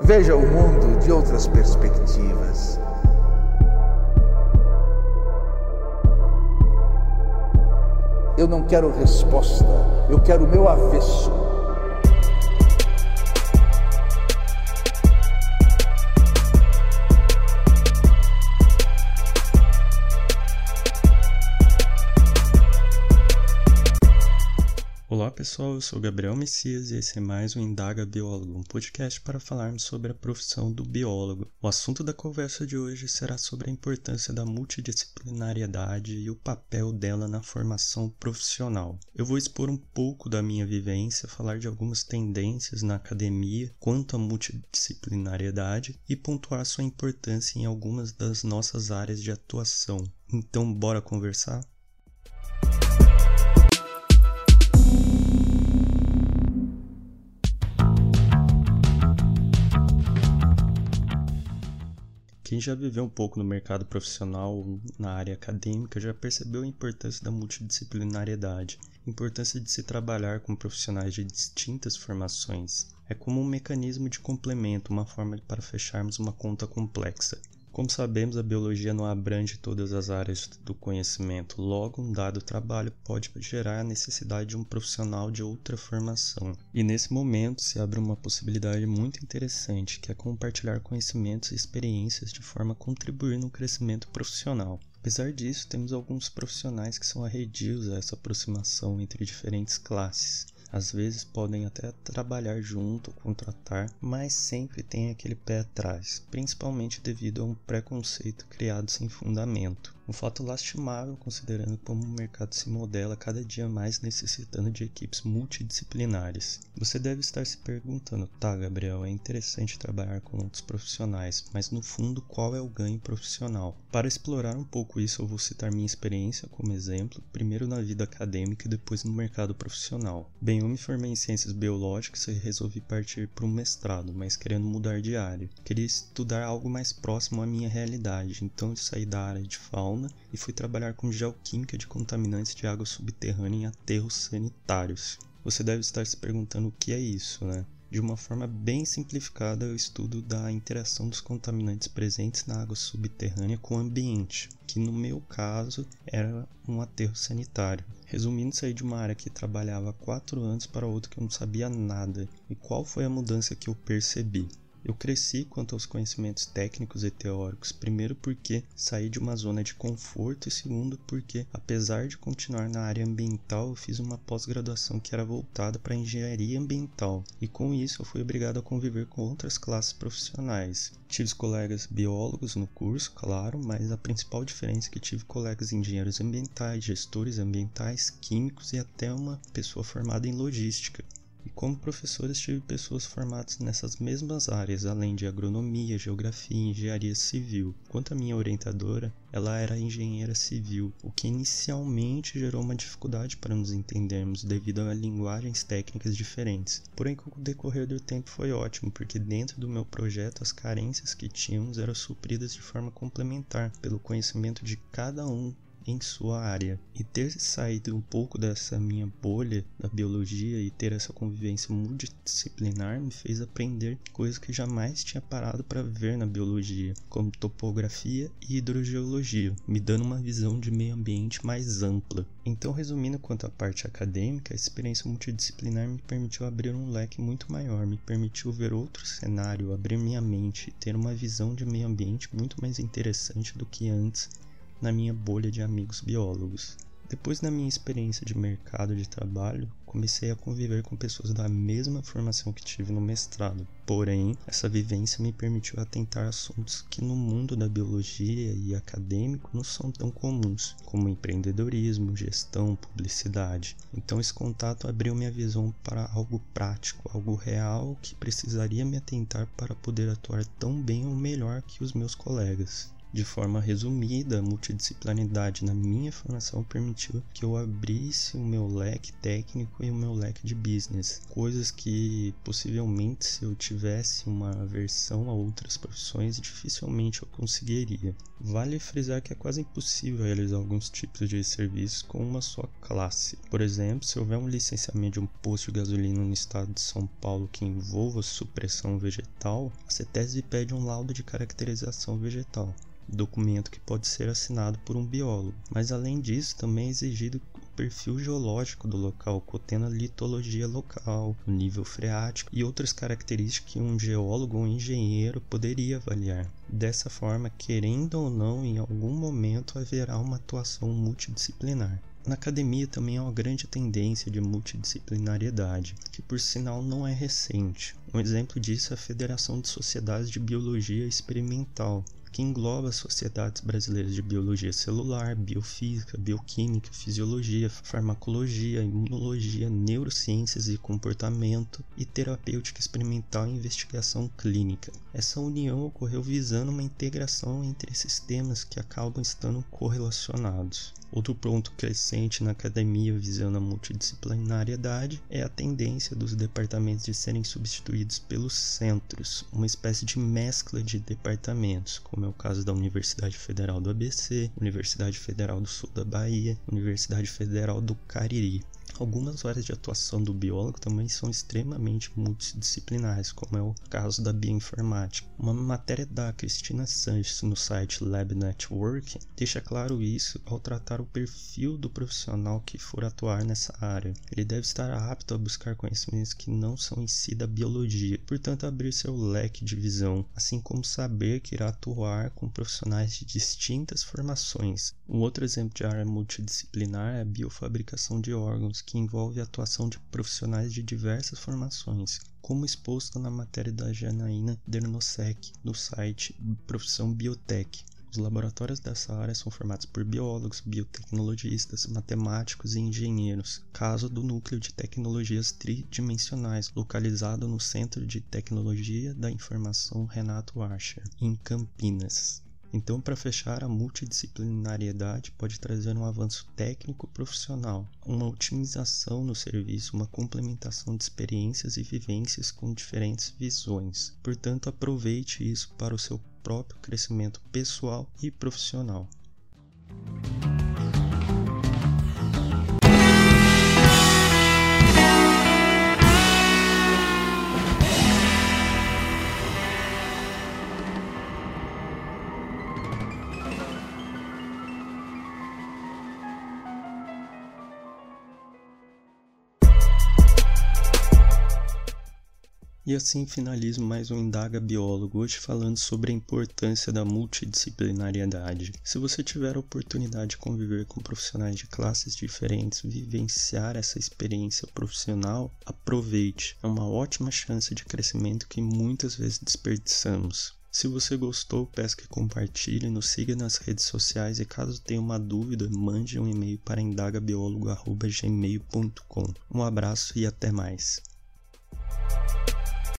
Veja o mundo de outras perspectivas. Eu não quero resposta, eu quero o meu avesso. Pessoal, eu sou Gabriel Messias e esse é mais um Indaga Biólogo, um podcast para falarmos sobre a profissão do biólogo. O assunto da conversa de hoje será sobre a importância da multidisciplinariedade e o papel dela na formação profissional. Eu vou expor um pouco da minha vivência, falar de algumas tendências na academia quanto à multidisciplinariedade e pontuar sua importância em algumas das nossas áreas de atuação. Então, bora conversar? Quem já viveu um pouco no mercado profissional, na área acadêmica, já percebeu a importância da multidisciplinariedade, a importância de se trabalhar com profissionais de distintas formações. É como um mecanismo de complemento, uma forma para fecharmos uma conta complexa. Como sabemos, a biologia não abrange todas as áreas do conhecimento, logo, um dado trabalho pode gerar a necessidade de um profissional de outra formação. E nesse momento se abre uma possibilidade muito interessante, que é compartilhar conhecimentos e experiências de forma a contribuir no crescimento profissional. Apesar disso, temos alguns profissionais que são arredios a essa aproximação entre diferentes classes às vezes podem até trabalhar junto, contratar, mas sempre tem aquele pé atrás, principalmente devido a um preconceito criado sem fundamento. Um fato lastimável considerando como o mercado se modela cada dia mais necessitando de equipes multidisciplinares. Você deve estar se perguntando, tá, Gabriel, é interessante trabalhar com outros profissionais, mas no fundo qual é o ganho profissional? Para explorar um pouco isso, eu vou citar minha experiência como exemplo, primeiro na vida acadêmica e depois no mercado profissional. Bem, eu me formei em ciências biológicas e resolvi partir para um mestrado, mas querendo mudar de área. Queria estudar algo mais próximo à minha realidade, então eu saí da área de fauna fauna e fui trabalhar com geoquímica de contaminantes de água subterrânea em aterros sanitários. Você deve estar se perguntando o que é isso, né? De uma forma bem simplificada, o estudo da interação dos contaminantes presentes na água subterrânea com o ambiente, que no meu caso era um aterro sanitário. Resumindo, saí de uma área que trabalhava há quatro anos para outra que eu não sabia nada. E qual foi a mudança que eu percebi? Eu cresci quanto aos conhecimentos técnicos e teóricos, primeiro porque saí de uma zona de conforto e segundo porque, apesar de continuar na área ambiental, eu fiz uma pós-graduação que era voltada para engenharia ambiental e com isso eu fui obrigado a conviver com outras classes profissionais. Tive colegas biólogos no curso, claro, mas a principal diferença é que tive colegas engenheiros ambientais, gestores ambientais, químicos e até uma pessoa formada em logística. Como professores tive pessoas formadas nessas mesmas áreas, além de agronomia, geografia e engenharia civil. Quanto à minha orientadora, ela era engenheira civil, o que inicialmente gerou uma dificuldade para nos entendermos devido a linguagens técnicas diferentes. Porém, com o decorrer do tempo foi ótimo, porque dentro do meu projeto as carências que tínhamos eram supridas de forma complementar pelo conhecimento de cada um em sua área. E ter saído um pouco dessa minha bolha da biologia e ter essa convivência multidisciplinar me fez aprender coisas que jamais tinha parado para ver na biologia, como topografia e hidrogeologia, me dando uma visão de meio ambiente mais ampla. Então, resumindo quanto à parte acadêmica, a experiência multidisciplinar me permitiu abrir um leque muito maior, me permitiu ver outro cenário, abrir minha mente, ter uma visão de meio ambiente muito mais interessante do que antes na minha bolha de amigos biólogos. Depois da minha experiência de mercado de trabalho, comecei a conviver com pessoas da mesma formação que tive no mestrado. Porém, essa vivência me permitiu atentar assuntos que no mundo da biologia e acadêmico não são tão comuns, como empreendedorismo, gestão, publicidade. Então esse contato abriu minha visão para algo prático, algo real que precisaria me atentar para poder atuar tão bem ou melhor que os meus colegas. De forma resumida, a multidisciplinaridade na minha formação permitiu que eu abrisse o meu leque técnico e o meu leque de business, coisas que possivelmente se eu tivesse uma aversão a outras profissões dificilmente eu conseguiria. Vale frisar que é quase impossível realizar alguns tipos de serviços com uma só classe. Por exemplo, se houver um licenciamento de um posto de gasolina no estado de São Paulo que envolva supressão vegetal, a CETESB pede um laudo de caracterização vegetal documento que pode ser assinado por um biólogo, mas além disso também é exigido perfil geológico do local, contendo a litologia local, o nível freático e outras características que um geólogo ou engenheiro poderia avaliar. Dessa forma, querendo ou não, em algum momento haverá uma atuação multidisciplinar. Na academia também há uma grande tendência de multidisciplinariedade, que por sinal não é recente. Um exemplo disso é a Federação de Sociedades de Biologia Experimental, que engloba as sociedades brasileiras de biologia celular, biofísica, bioquímica, fisiologia, farmacologia, imunologia, neurociências e comportamento e terapêutica experimental e investigação clínica. Essa união ocorreu visando uma integração entre esses temas que acabam estando correlacionados. Outro ponto crescente na academia visando a multidisciplinariedade é a tendência dos departamentos de serem substituídos pelos centros, uma espécie de mescla de departamentos, como é o caso da Universidade Federal do ABC, Universidade Federal do Sul da Bahia, Universidade Federal do Cariri. Algumas áreas de atuação do biólogo também são extremamente multidisciplinares, como é o caso da bioinformática. Uma matéria da Cristina Sanches no site Lab Network deixa claro isso ao tratar o perfil do profissional que for atuar nessa área. Ele deve estar apto a buscar conhecimentos que não são em si da biologia, portanto abrir seu leque de visão, assim como saber que irá atuar com profissionais de distintas formações. Um outro exemplo de área multidisciplinar é a biofabricação de órgãos que envolve a atuação de profissionais de diversas formações, como exposto na matéria da Janaína Dernosek no site Profissão Biotech. Os laboratórios dessa área são formados por biólogos, biotecnologistas, matemáticos e engenheiros. Caso do Núcleo de Tecnologias Tridimensionais, localizado no Centro de Tecnologia da Informação Renato Archer, em Campinas. Então, para fechar, a multidisciplinariedade pode trazer um avanço técnico profissional, uma otimização no serviço, uma complementação de experiências e vivências com diferentes visões. Portanto, aproveite isso para o seu próprio crescimento pessoal e profissional. E assim finalizo mais um Indaga Biólogo, hoje falando sobre a importância da multidisciplinariedade. Se você tiver a oportunidade de conviver com profissionais de classes diferentes, vivenciar essa experiência profissional, aproveite. É uma ótima chance de crescimento que muitas vezes desperdiçamos. Se você gostou, peço que compartilhe, nos siga nas redes sociais e caso tenha uma dúvida, mande um e-mail para indagabiólogo.gmail.com. Um abraço e até mais.